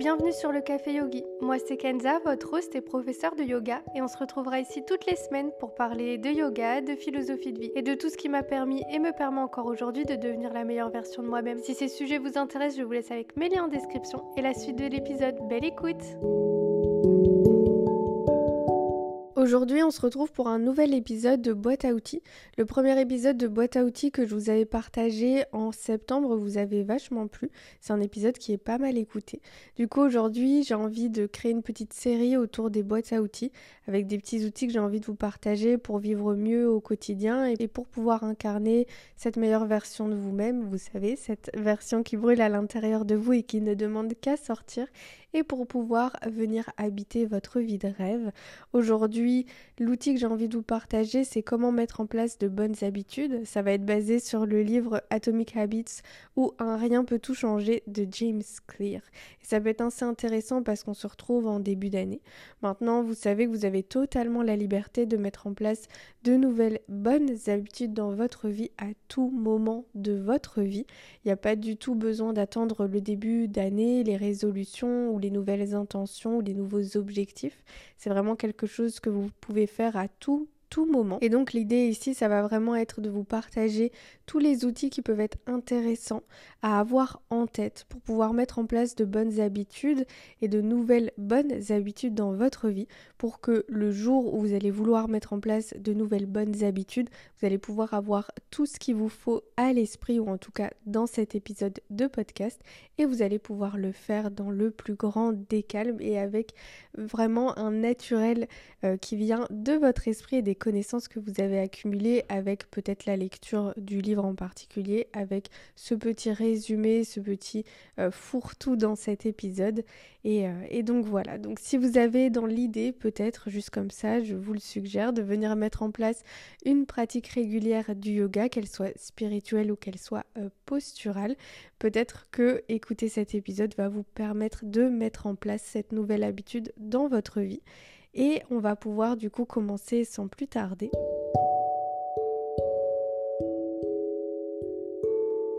bienvenue sur le Café Yogi. Moi c'est Kenza, votre host et professeur de yoga et on se retrouvera ici toutes les semaines pour parler de yoga, de philosophie de vie et de tout ce qui m'a permis et me permet encore aujourd'hui de devenir la meilleure version de moi-même. Si ces sujets vous intéressent, je vous laisse avec mes liens en description et la suite de l'épisode. Belle écoute Aujourd'hui, on se retrouve pour un nouvel épisode de Boîte à outils. Le premier épisode de Boîte à outils que je vous avais partagé en septembre vous avez vachement plu. C'est un épisode qui est pas mal écouté. Du coup, aujourd'hui, j'ai envie de créer une petite série autour des boîtes à outils avec des petits outils que j'ai envie de vous partager pour vivre mieux au quotidien et pour pouvoir incarner cette meilleure version de vous-même, vous savez, cette version qui brûle à l'intérieur de vous et qui ne demande qu'à sortir et pour pouvoir venir habiter votre vie de rêve. Aujourd'hui, l'outil que j'ai envie de vous partager, c'est comment mettre en place de bonnes habitudes. Ça va être basé sur le livre Atomic Habits ou Un rien peut tout changer de James Clear. Et ça peut être assez intéressant parce qu'on se retrouve en début d'année. Maintenant, vous savez que vous avez totalement la liberté de mettre en place de nouvelles bonnes habitudes dans votre vie à tout moment de votre vie. Il n'y a pas du tout besoin d'attendre le début d'année, les résolutions ou les nouvelles intentions ou les nouveaux objectifs. C'est vraiment quelque chose que vous pouvez faire à tout tout moment. Et donc l'idée ici, ça va vraiment être de vous partager tous les outils qui peuvent être intéressants à avoir en tête pour pouvoir mettre en place de bonnes habitudes et de nouvelles bonnes habitudes dans votre vie pour que le jour où vous allez vouloir mettre en place de nouvelles bonnes habitudes, vous allez pouvoir avoir tout ce qu'il vous faut à l'esprit ou en tout cas dans cet épisode de podcast et vous allez pouvoir le faire dans le plus grand des calmes et avec vraiment un naturel euh, qui vient de votre esprit et des connaissances que vous avez accumulées avec peut-être la lecture du livre en particulier, avec ce petit résumé, ce petit euh, fourre-tout dans cet épisode. Euh, et, donc voilà, donc si vous avez dans l'idée, peut-être juste comme ça, je vous le suggère, de venir mettre en place une pratique régulière du yoga, qu'elle soit spirituelle ou qu'elle soit posturale, peut-être que écouter cet épisode va vous permettre de mettre en place cette nouvelle habitude dans votre vie et on va pouvoir du coup commencer sans plus tarder.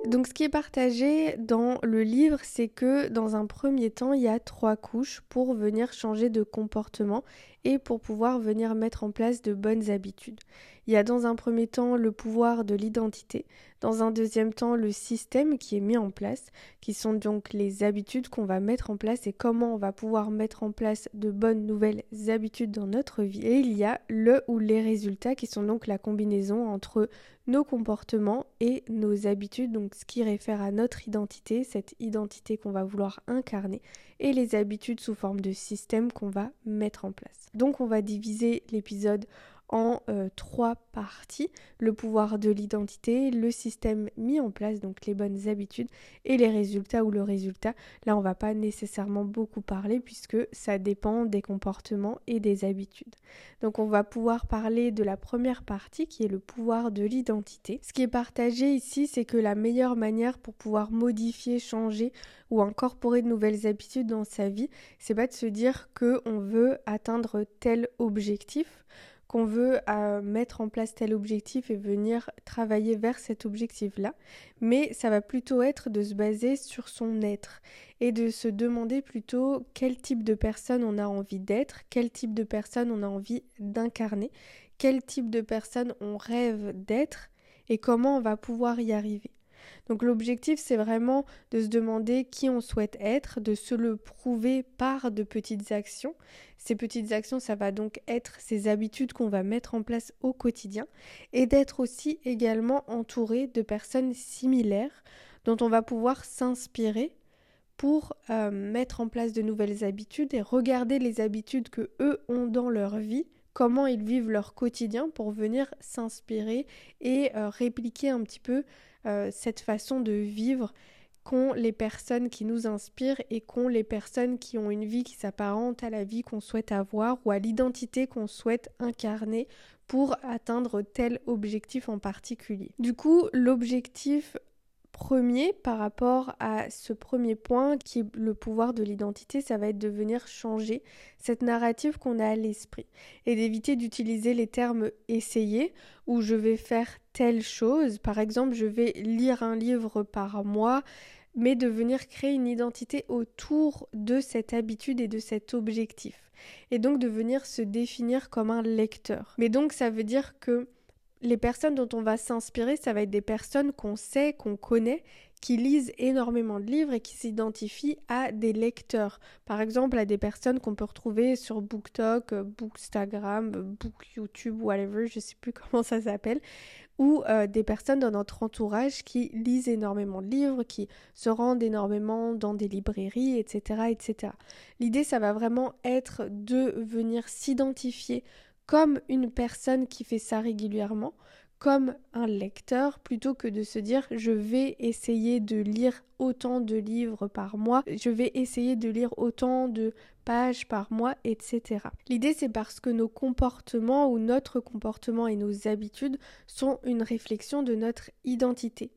Donc ce qui est partagé dans le livre, c'est que dans un premier temps, il y a trois couches pour venir changer de comportement et pour pouvoir venir mettre en place de bonnes habitudes. Il y a dans un premier temps le pouvoir de l'identité, dans un deuxième temps le système qui est mis en place, qui sont donc les habitudes qu'on va mettre en place et comment on va pouvoir mettre en place de bonnes nouvelles habitudes dans notre vie. Et il y a le ou les résultats qui sont donc la combinaison entre nos comportements et nos habitudes, donc ce qui réfère à notre identité, cette identité qu'on va vouloir incarner, et les habitudes sous forme de système qu'on va mettre en place. Donc on va diviser l'épisode en euh, trois parties, le pouvoir de l'identité, le système mis en place, donc les bonnes habitudes, et les résultats ou le résultat. Là, on va pas nécessairement beaucoup parler puisque ça dépend des comportements et des habitudes. Donc on va pouvoir parler de la première partie qui est le pouvoir de l'identité. Ce qui est partagé ici, c'est que la meilleure manière pour pouvoir modifier, changer ou incorporer de nouvelles habitudes dans sa vie, c'est pas de se dire que on veut atteindre tel objectif qu'on veut mettre en place tel objectif et venir travailler vers cet objectif-là, mais ça va plutôt être de se baser sur son être et de se demander plutôt quel type de personne on a envie d'être, quel type de personne on a envie d'incarner, quel type de personne on rêve d'être et comment on va pouvoir y arriver. Donc l'objectif, c'est vraiment de se demander qui on souhaite être, de se le prouver par de petites actions. Ces petites actions, ça va donc être ces habitudes qu'on va mettre en place au quotidien et d'être aussi également entouré de personnes similaires dont on va pouvoir s'inspirer pour euh, mettre en place de nouvelles habitudes et regarder les habitudes que eux ont dans leur vie comment ils vivent leur quotidien pour venir s'inspirer et euh, répliquer un petit peu euh, cette façon de vivre qu'ont les personnes qui nous inspirent et qu'ont les personnes qui ont une vie qui s'apparente à la vie qu'on souhaite avoir ou à l'identité qu'on souhaite incarner pour atteindre tel objectif en particulier. Du coup, l'objectif premier par rapport à ce premier point qui est le pouvoir de l'identité, ça va être de venir changer cette narrative qu'on a à l'esprit et d'éviter d'utiliser les termes essayer ou je vais faire telle chose. Par exemple, je vais lire un livre par mois, mais de venir créer une identité autour de cette habitude et de cet objectif. Et donc de venir se définir comme un lecteur. Mais donc ça veut dire que les personnes dont on va s'inspirer, ça va être des personnes qu'on sait, qu'on connaît, qui lisent énormément de livres et qui s'identifient à des lecteurs. Par exemple, à des personnes qu'on peut retrouver sur BookTok, Bookstagram, Book YouTube, whatever, je sais plus comment ça s'appelle, ou euh, des personnes dans notre entourage qui lisent énormément de livres, qui se rendent énormément dans des librairies, etc. etc. L'idée, ça va vraiment être de venir s'identifier comme une personne qui fait ça régulièrement, comme un lecteur plutôt que de se dire je vais essayer de lire autant de livres par mois, je vais essayer de lire autant de pages par mois, etc. L'idée c'est parce que nos comportements ou notre comportement et nos habitudes sont une réflexion de notre identité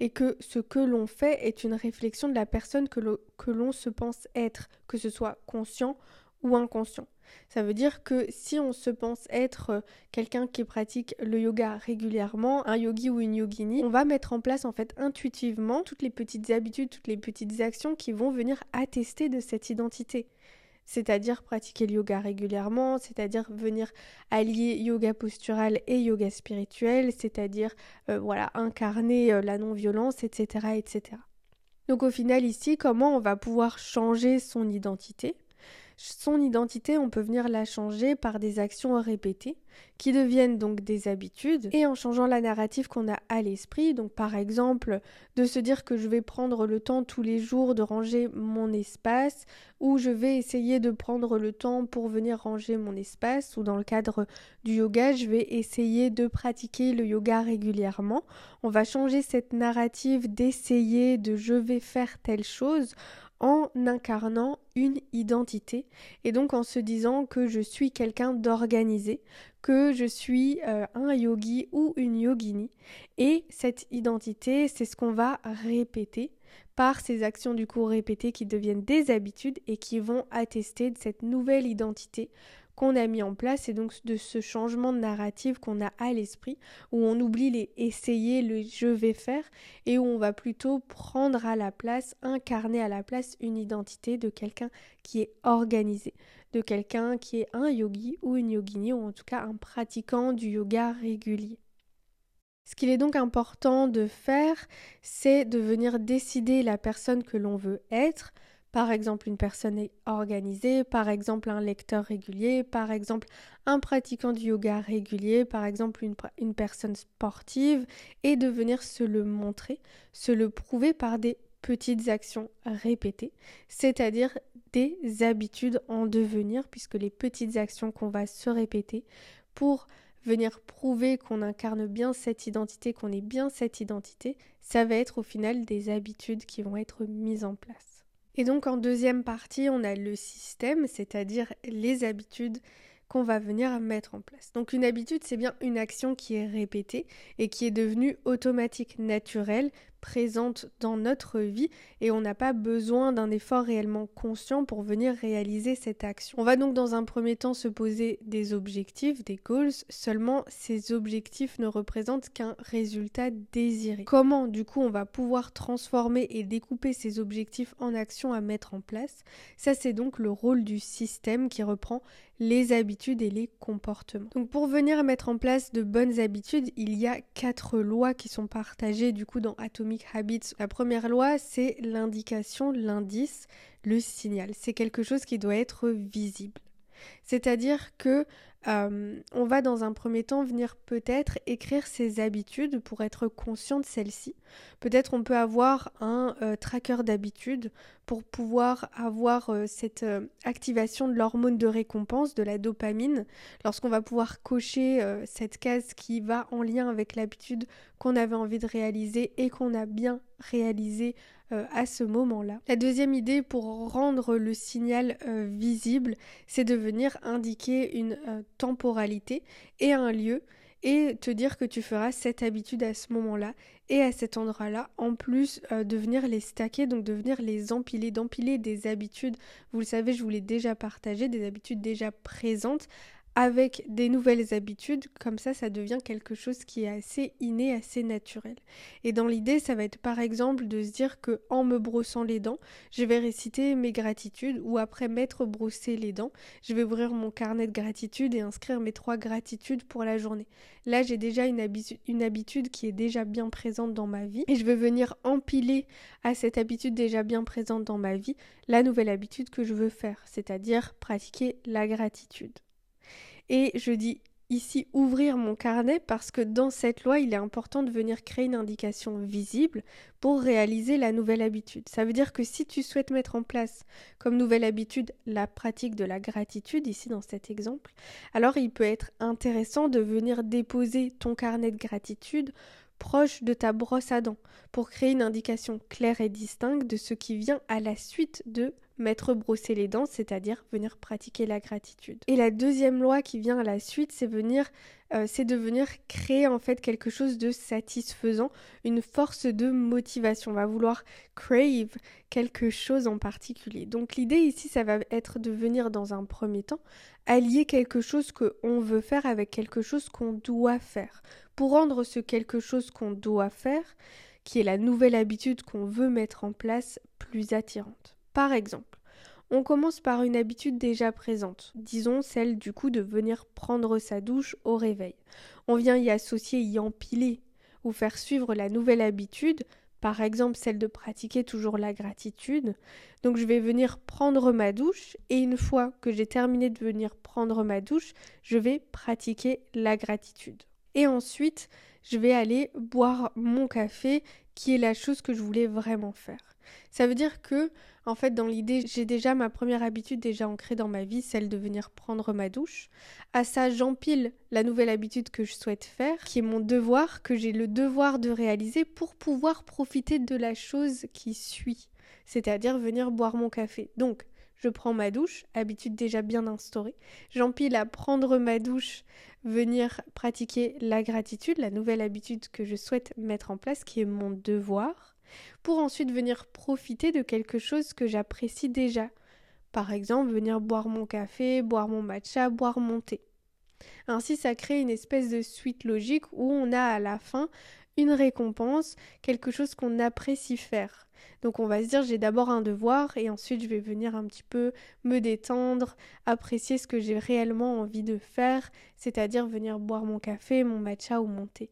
et que ce que l'on fait est une réflexion de la personne que l'on se pense être, que ce soit conscient ou inconscient. Ça veut dire que si on se pense être euh, quelqu'un qui pratique le yoga régulièrement, un yogi ou une yogini, on va mettre en place en fait intuitivement toutes les petites habitudes, toutes les petites actions qui vont venir attester de cette identité c'est-à-dire pratiquer le yoga régulièrement, c'est-à-dire venir allier yoga postural et yoga spirituel, c'est-à-dire euh, voilà incarner euh, la non-violence, etc., etc. Donc au final ici, comment on va pouvoir changer son identité son identité, on peut venir la changer par des actions répétées qui deviennent donc des habitudes et en changeant la narrative qu'on a à l'esprit, donc par exemple de se dire que je vais prendre le temps tous les jours de ranger mon espace ou je vais essayer de prendre le temps pour venir ranger mon espace ou dans le cadre du yoga, je vais essayer de pratiquer le yoga régulièrement. On va changer cette narrative d'essayer de je vais faire telle chose en incarnant une identité et donc en se disant que je suis quelqu'un d'organisé, que je suis euh, un yogi ou une yogini. Et cette identité c'est ce qu'on va répéter par ces actions du coup répétées qui deviennent des habitudes et qui vont attester de cette nouvelle identité qu'on a mis en place et donc de ce changement de narrative qu'on a à l'esprit où on oublie les essayer, le je vais faire et où on va plutôt prendre à la place, incarner à la place une identité de quelqu'un qui est organisé, de quelqu'un qui est un yogi ou une yogini ou en tout cas un pratiquant du yoga régulier. Ce qu'il est donc important de faire, c'est de venir décider la personne que l'on veut être, par exemple une personne organisée, par exemple un lecteur régulier, par exemple un pratiquant du yoga régulier, par exemple une, une, personne sportive, et de venir se le montrer, se le prouver par des petites actions répétées, c'est-à-dire des habitudes en devenir, puisque les petites actions qu'on va se répéter pour venir prouver qu'on incarne bien cette identité, qu'on est bien cette identité, ça va être au final des habitudes qui vont être mises en place. Et donc en deuxième partie, on a le système, c'est-à-dire les habitudes qu'on va venir mettre en place. Donc une habitude, c'est bien une action qui est répétée et qui est devenue automatique, naturelle, présente dans notre vie et on n'a pas besoin d'un effort réellement conscient pour venir réaliser cette action. On va donc dans un premier temps se poser des objectifs, des goals, seulement ces objectifs ne représentent qu'un résultat désiré. Comment du coup on va pouvoir transformer et découper ces objectifs en actions à mettre en place? Ça c'est donc le rôle du système qui reprend les habitudes et les comportements. Donc pour venir mettre en place de bonnes habitudes, il y a quatre lois qui sont partagées du coup dans Atomic La première loi, c'est l'indication, l'indice, le signal. C'est quelque chose qui doit être visible. C'est-à-dire que euh, on va dans un premier temps venir peut-être écrire ses habitudes pour être conscient de celles-ci. Peut-être on peut avoir un euh, tracker d'habitudes pour pouvoir avoir euh, cette activation de l'hormone de récompense, de la dopamine, lorsqu'on va pouvoir cocher cette case qui va en lien avec l'habitude qu'on avait envie de réaliser et qu'on a bien réalisé à ce moment-là. La deuxième idée pour rendre le signal visible, c'est de venir indiquer une temporalité et un lieu et te dire que tu feras cette habitude à ce moment-là et à cet endroit-là, en plus euh, de venir les stacker, donc de venir les empiler, d'empiler des habitudes, vous le savez, je vous l'ai déjà partagé, des habitudes déjà présentes avec des nouvelles habitudes, comme ça, ça devient quelque chose qui est assez inné, assez naturel. Et dans l'idée, ça va être par exemple de se dire que en me brossant les dents, je vais réciter mes gratitudes, ou après m'être brossé les dents, je vais ouvrir mon carnet de gratitude et inscrire mes trois gratitudes pour la journée. Là, j'ai déjà une, habitude qui est déjà bien présente dans ma vie, et je vais venir empiler à cette habitude déjà bien présente dans ma vie la nouvelle habitude que je veux faire, c'est-à-dire pratiquer la gratitude. Et je dis ici ouvrir mon carnet parce que dans cette loi, il est important de venir créer une indication visible pour réaliser la nouvelle habitude. Ça veut dire que si tu souhaites mettre en place comme nouvelle habitude la pratique de la gratitude, ici dans cet exemple, alors il peut être intéressant de venir déposer ton carnet de gratitude proche de ta brosse à dents pour créer une indication claire et distincte de ce qui vient à la suite de mettre brosser les dents, c'est-à-dire venir pratiquer la gratitude. Et la deuxième loi qui vient à la suite, c'est venir euh, c'est de venir créer en fait quelque chose de satisfaisant, une force de motivation. On va vouloir crave quelque chose en particulier. Donc l'idée ici, ça va être de venir dans un premier temps allier quelque chose qu'on veut faire avec quelque chose qu'on doit faire. Pour rendre ce quelque chose qu'on doit faire, qui est la nouvelle habitude qu'on veut mettre en place, plus attirante. Par exemple, on commence par une habitude déjà présente, disons celle du coup de venir prendre sa douche au réveil. On vient y associer, y empiler ou faire suivre la nouvelle habitude, par exemple celle de pratiquer toujours la gratitude. Donc je vais venir prendre ma douche et une fois que j'ai terminé de venir prendre ma douche, je vais pratiquer la gratitude. Et ensuite, je vais aller boire mon café qui est la chose que je voulais vraiment faire. Ça veut dire que en fait, dans l'idée, j'ai déjà ma première habitude déjà ancrée dans ma vie, celle de venir prendre ma douche. À ça, j'empile la nouvelle habitude que je souhaite faire, qui est mon devoir, que j'ai le devoir de réaliser pour pouvoir profiter de la chose qui suit, c'est-à-dire venir boire mon café. Donc, je prends ma douche, habitude déjà bien instaurée. J'empile à prendre ma douche, venir pratiquer la gratitude, la nouvelle habitude que je souhaite mettre en place, qui est mon devoir pour ensuite venir profiter de quelque chose que j'apprécie déjà. Par exemple, venir boire mon café, boire mon matcha, boire mon thé. Ainsi, ça crée une espèce de suite logique où on a à la fin une récompense, quelque chose qu'on apprécie faire. Donc on va se dire j'ai d'abord un devoir et ensuite je vais venir un petit peu me détendre, apprécier ce que j'ai réellement envie de faire, c'est-à-dire venir boire mon café, mon matcha ou mon thé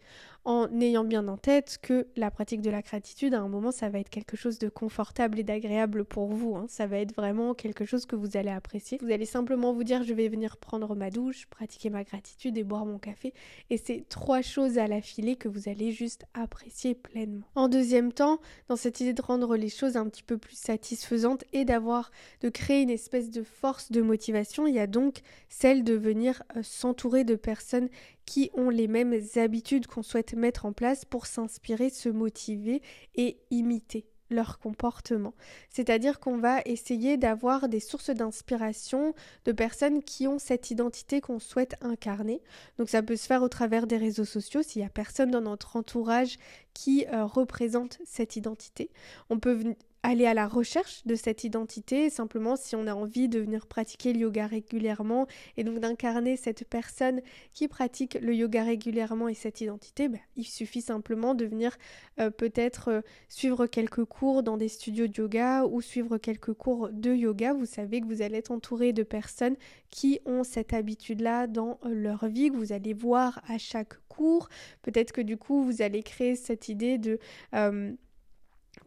en ayant bien en tête que la pratique de la gratitude, à un moment, ça va être quelque chose de confortable et d'agréable pour vous. Hein. Ça va être vraiment quelque chose que vous allez apprécier. Vous allez simplement vous dire, je vais venir prendre ma douche, pratiquer ma gratitude et boire mon café. Et c'est trois choses à l'affilée que vous allez juste apprécier pleinement. En deuxième temps, dans cette idée de rendre les choses un petit peu plus satisfaisantes et d'avoir, de créer une espèce de force de motivation, il y a donc celle de venir euh, s'entourer de personnes qui ont les mêmes habitudes qu'on souhaite mettre en place pour s'inspirer, se motiver et imiter leur comportement. C'est-à-dire qu'on va essayer d'avoir des sources d'inspiration de personnes qui ont cette identité qu'on souhaite incarner. Donc ça peut se faire au travers des réseaux sociaux s'il n'y a personne dans notre entourage qui euh, représente cette identité. On peut aller à la recherche de cette identité, simplement si on a envie de venir pratiquer le yoga régulièrement et donc d'incarner cette personne qui pratique le yoga régulièrement et cette identité, ben, il suffit simplement de venir euh, peut-être euh, suivre quelques cours dans des studios de yoga ou suivre quelques cours de yoga. Vous savez que vous allez être entouré de personnes qui ont cette habitude-là dans euh, leur vie, que vous allez voir à chaque cours. Peut-être que du coup, vous allez créer cette idée de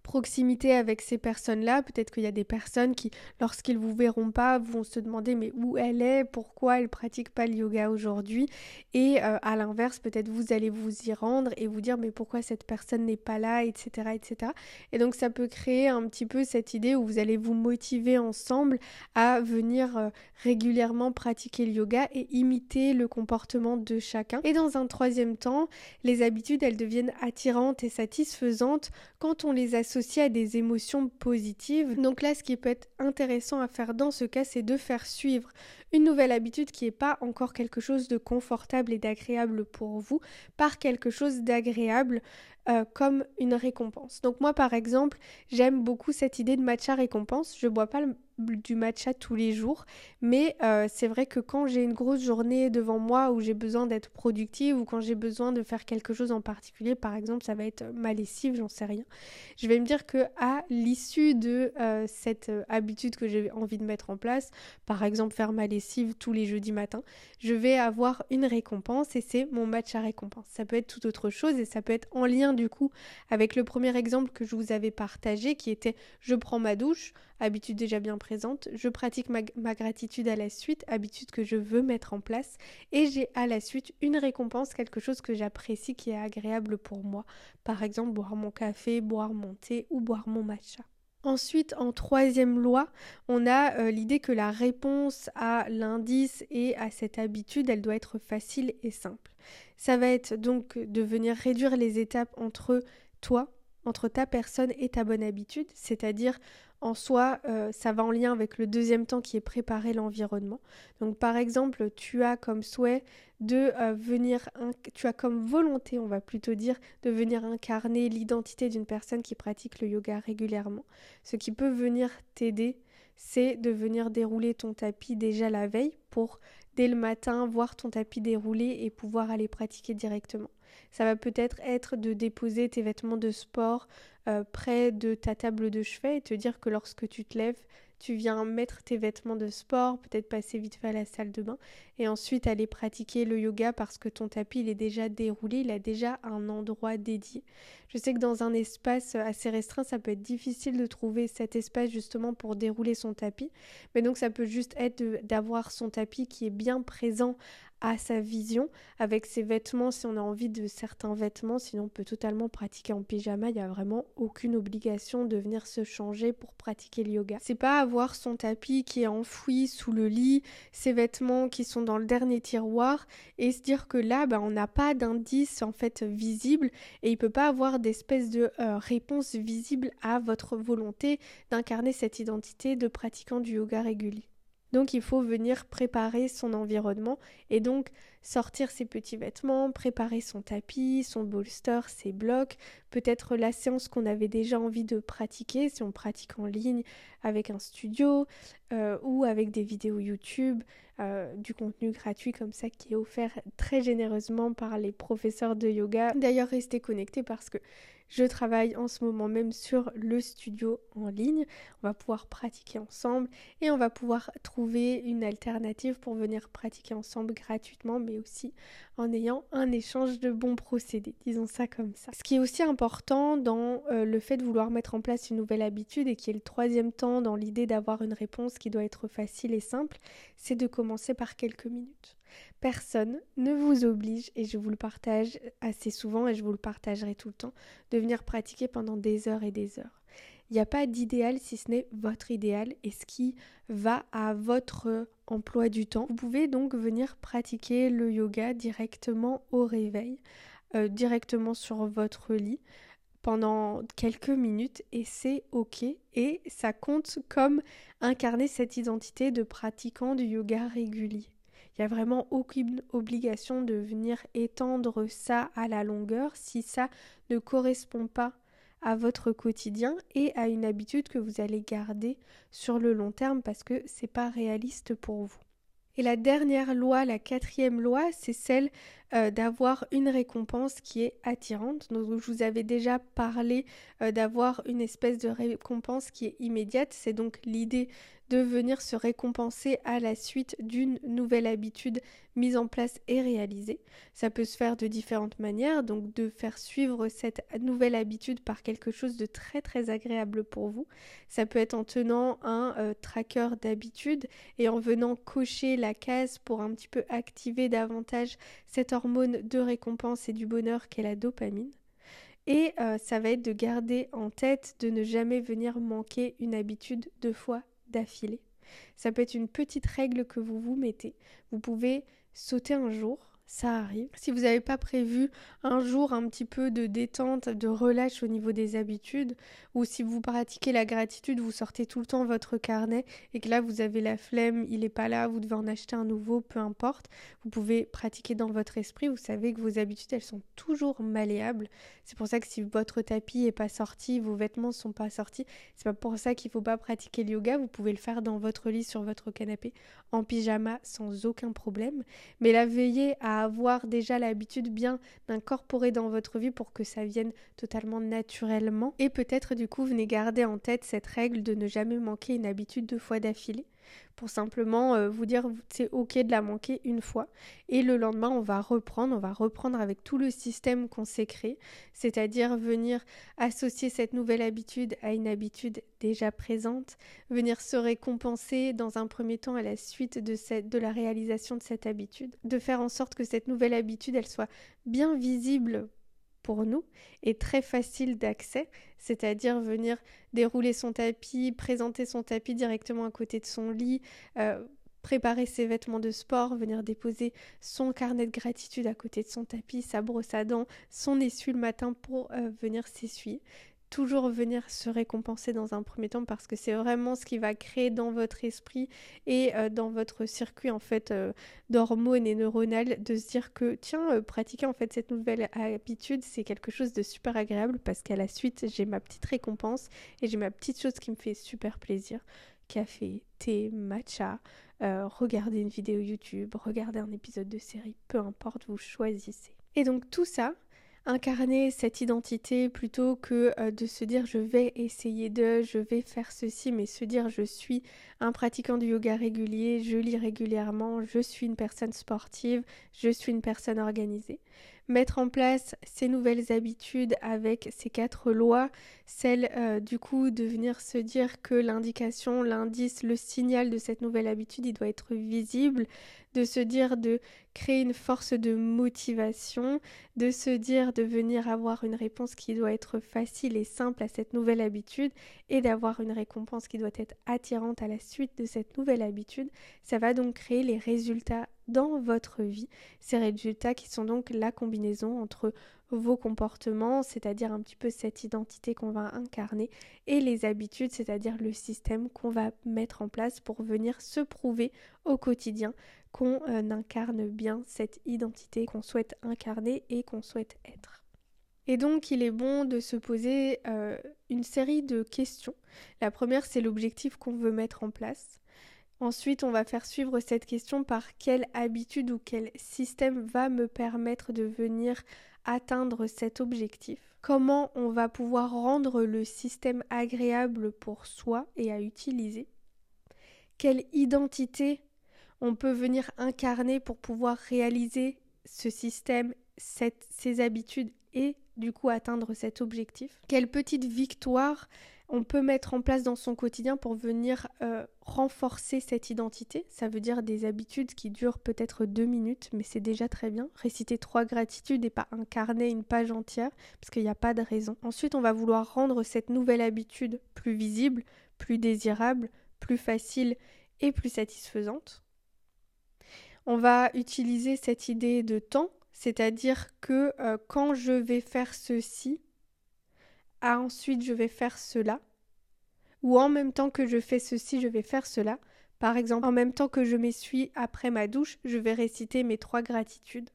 proximité avec ces personnes-là. Peut-être qu'il y a des personnes qui, lorsqu'ils vous verront pas, vont se demander mais où elle est, pourquoi elle pratique pas le yoga aujourd'hui? Et euh, à l'inverse, peut-être vous allez vous y rendre et vous dire mais pourquoi cette personne n'est pas là, etc., etc. Et donc ça peut créer un petit peu cette idée où vous allez vous motiver ensemble à venir euh, régulièrement pratiquer le yoga et imiter le comportement de chacun. Et dans un troisième temps, les habitudes elles deviennent attirantes et satisfaisantes quand on les associe à des émotions positives. Donc là, ce qui peut être intéressant à faire dans ce cas, c'est de faire suivre une nouvelle habitude qui n'est pas encore quelque chose de confortable et d'agréable pour vous par quelque chose d'agréable euh, comme une récompense. Donc moi, par exemple, j'aime beaucoup cette idée de matcha récompense. Je bois pas le du matcha tous les jours, mais euh, c'est vrai que quand j'ai une grosse journée devant moi où j'ai besoin d'être productive ou quand j'ai besoin de faire quelque chose en particulier, par exemple ça va être ma lessive, j'en sais rien, je vais me dire que à l'issue de euh, cette euh, habitude que j'ai envie de mettre en place, par exemple faire ma lessive tous les jeudis matins, je vais avoir une récompense et c'est mon matcha récompense. Ça peut être tout autre chose et ça peut être en lien du coup avec le premier exemple que je vous avais partagé qui était je prends ma douche, habitude déjà bien présente, je pratique ma, gratitude à la suite, habitude que je veux mettre en place, et j'ai à la suite une récompense, quelque chose que j'apprécie qui est agréable pour moi. Par exemple, boire mon café, boire mon thé ou boire mon matcha. Ensuite, en troisième loi, on a euh, l'idée que la réponse à l'indice et à cette habitude, elle doit être facile et simple. Ça va être donc de venir réduire les étapes entre toi, entre ta personne et ta bonne habitude, c'est-à-dire en soi, euh, ça va en lien avec le deuxième temps qui est préparer l'environnement. Donc par exemple, tu as comme souhait de euh, venir, tu as comme volonté, on va plutôt dire, de venir incarner l'identité d'une personne qui pratique le yoga régulièrement. Ce qui peut venir t'aider, c'est de venir dérouler ton tapis déjà la veille pour dès le matin voir ton tapis dérouler et pouvoir aller pratiquer directement. Ça va peut-être être de déposer tes vêtements de sport euh, près de ta table de chevet et te dire que lorsque tu te lèves, tu viens mettre tes vêtements de sport, peut-être passer vite fait à la salle de bain et ensuite aller pratiquer le yoga parce que ton tapis il est déjà déroulé, il a déjà un endroit dédié. Je sais que dans un espace assez restreint, ça peut être difficile de trouver cet espace justement pour dérouler son tapis, mais donc ça peut juste être d'avoir son tapis qui est bien présent à sa vision. Avec ses vêtements si on a envie de certains vêtements sinon on peut totalement pratiquer en pyjama il n'y a vraiment aucune obligation de venir se changer pour pratiquer le yoga. C'est pas avoir son tapis qui est enfoui sous le lit ses vêtements qui sont dans le dernier tiroir et se dire que là bah, on n'a pas d'indice en fait visible et il peut pas avoir d'espèce de euh, réponse visible à votre volonté d'incarner cette identité de pratiquant du yoga régulier donc il faut venir préparer son environnement et donc sortir ses petits vêtements, préparer son tapis, son bolster, ses blocs, peut-être la séance qu'on avait déjà envie de pratiquer si on pratique en ligne avec un studio euh, ou avec des vidéos YouTube, euh, du contenu gratuit comme ça qui est offert très généreusement par les professeurs de yoga. D'ailleurs restez connectés parce que je travaille en ce moment même sur le studio en ligne. On va pouvoir pratiquer ensemble et on va pouvoir trouver une alternative pour venir pratiquer ensemble gratuitement, mais aussi en ayant un échange de bons procédés, disons ça comme ça. Ce qui est aussi important dans euh, le fait de vouloir mettre en place une nouvelle habitude et qui est le troisième temps dans l'idée d'avoir une réponse qui doit être facile et simple, c'est de commencer par quelques minutes. Personne ne vous oblige, et je vous le partage assez souvent et je vous le partagerai tout le temps, de venir pratiquer pendant des heures et des heures. Il n'y a pas d'idéal si ce n'est votre idéal et ce qui va à votre emploi du temps. Vous pouvez donc venir pratiquer le yoga directement au réveil, euh, directement sur votre lit pendant quelques minutes et c'est ok et ça compte comme incarner cette identité de pratiquant du yoga régulier. Il n'y a vraiment aucune obligation de venir étendre ça à la longueur si ça ne correspond pas à votre quotidien et à une habitude que vous allez garder sur le long terme parce que c'est pas réaliste pour vous. Et la dernière loi, la quatrième loi, c'est celle euh, d'avoir une récompense qui est attirante. Je vous avais déjà parlé euh, d'avoir une espèce de récompense qui est immédiate. C'est donc l'idée de venir se récompenser à la suite d'une nouvelle habitude mise en place et réalisée. Ça peut se faire de différentes manières, donc de faire suivre cette nouvelle habitude par quelque chose de très très agréable pour vous. Ça peut être en tenant un euh, tracker d'habitude et en venant cocher la case pour un petit peu activer davantage cette de récompense et du bonheur qu'est la dopamine. Et euh, ça va être de garder en tête de ne jamais venir manquer une habitude deux fois d'affilée. Ça peut être une petite règle que vous vous mettez. Vous pouvez sauter un jour, ça arrive. Si vous n'avez pas prévu un jour un petit peu de détente, de relâche au niveau des habitudes, ou si vous pratiquez la gratitude, vous sortez tout le temps votre carnet et que là vous avez la flemme, il n'est pas là, vous devez en acheter un nouveau, peu importe, vous pouvez pratiquer dans votre esprit, vous savez que vos habitudes elles sont toujours malléables. C'est pour ça que si votre tapis n'est pas sorti, vos vêtements ne sont pas sortis, c'est pas pour ça qu'il ne faut pas pratiquer le yoga, vous pouvez le faire dans votre lit sur votre canapé en pyjama sans aucun problème, mais la veillez à avoir déjà l'habitude bien d'incorporer dans votre vie pour que ça vienne totalement naturellement. Et peut-être du coup, venez garder en tête cette règle de ne jamais manquer une habitude deux fois d'affilée pour simplement euh, vous dire c'est ok de la manquer une fois. Et le lendemain on va reprendre, on va reprendre avec tout le système qu'on s'est créé, c'est-à-dire venir associer cette nouvelle habitude à une habitude déjà présente, venir se récompenser dans un premier temps à la suite de, cette, de la réalisation de cette habitude, de faire en sorte que cette nouvelle habitude elle soit bien visible pour nous et très facile d'accès, c'est-à-dire venir dérouler son tapis, présenter son tapis directement à côté de son lit, euh, préparer ses vêtements de sport, venir déposer son carnet de gratitude à côté de son tapis, sa brosse à dents, son essuie le matin pour euh, venir s'essuyer toujours venir se récompenser dans un premier temps parce que c'est vraiment ce qui va créer dans votre esprit et euh, dans votre circuit en fait euh, d'hormones et neuronales de se dire que tiens euh, pratiquer en fait cette nouvelle habitude c'est quelque chose de super agréable parce qu'à la suite j'ai ma petite récompense et j'ai ma petite chose qui me fait super plaisir café, thé, matcha, regarder une vidéo YouTube, regarder un épisode de série, peu importe, vous choisissez. Et donc tout ça, incarner cette identité plutôt que euh, de se dire je vais essayer de, je vais faire ceci, mais se dire je suis un pratiquant du yoga régulier, je lis régulièrement, je suis une personne sportive, je suis une personne organisée. Mettre en place ces nouvelles habitudes avec ces quatre lois, celle euh, du coup de venir se dire que l'indication, l'indice, le signal de cette nouvelle habitude, il doit être visible, de se dire de créer une force de motivation, de se dire de venir avoir une réponse qui doit être facile et simple à cette nouvelle habitude et d'avoir une récompense qui doit être attirante à la suite de cette nouvelle habitude, ça va donc créer les résultats dans votre vie. Ces résultats qui sont donc la combinaison entre vos comportements, c'est-à-dire un petit peu cette identité qu'on va incarner, et les habitudes, c'est-à-dire le système qu'on va mettre en place pour venir se prouver au quotidien qu'on euh, incarne bien cette identité qu'on souhaite incarner et qu'on souhaite être. Et donc il est bon de se poser euh, une série de questions. La première c'est l'objectif qu'on veut mettre en place. Ensuite, on va faire suivre cette question par quelle habitude ou quel système va me permettre de venir atteindre cet objectif? Comment on va pouvoir rendre le système agréable pour soi et à utiliser? Quelle identité on peut venir incarner pour pouvoir réaliser ce système, ces habitudes et du coup atteindre cet objectif? Quelle petite victoire on peut mettre en place dans son quotidien pour venir euh, renforcer cette identité. Ça veut dire des habitudes qui durent peut-être deux minutes, mais c'est déjà très bien. Réciter trois gratitudes et pas incarner une page entière, parce qu'il n'y a pas de raison. Ensuite, on va vouloir rendre cette nouvelle habitude plus visible, plus désirable, plus facile et plus satisfaisante. On va utiliser cette idée de temps, c'est-à-dire que euh, quand je vais faire ceci, ah, ensuite je vais faire cela, ou en même temps que je fais ceci, je vais faire cela. Par exemple, en même temps que je m'essuie après ma douche, je vais réciter mes trois gratitudes.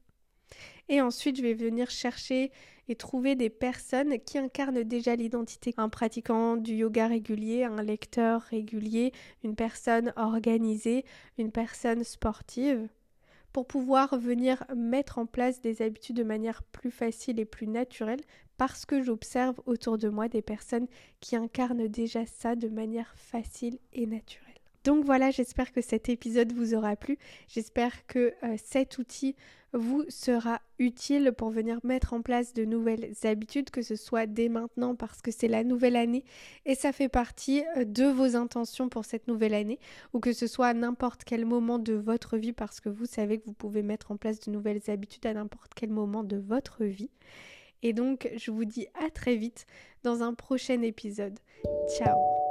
Et ensuite, je vais venir chercher et trouver des personnes qui incarnent déjà l'identité. Un pratiquant du yoga régulier, un lecteur régulier, une personne organisée, une personne sportive pour pouvoir venir mettre en place des habitudes de manière plus facile et plus naturelle parce que j'observe autour de moi des personnes qui incarnent déjà ça de manière facile et naturelle. Donc voilà, j'espère que cet épisode vous aura plu. J'espère que euh, cet outil vous sera utile pour venir mettre en place de nouvelles habitudes, que ce soit dès maintenant parce que c'est la nouvelle année et ça fait partie euh, de vos intentions pour cette nouvelle année, ou que ce soit à n'importe quel moment de votre vie parce que vous savez que vous pouvez mettre en place de nouvelles habitudes à n'importe quel moment de votre vie. Et donc, je vous dis à très vite dans un prochain épisode. Ciao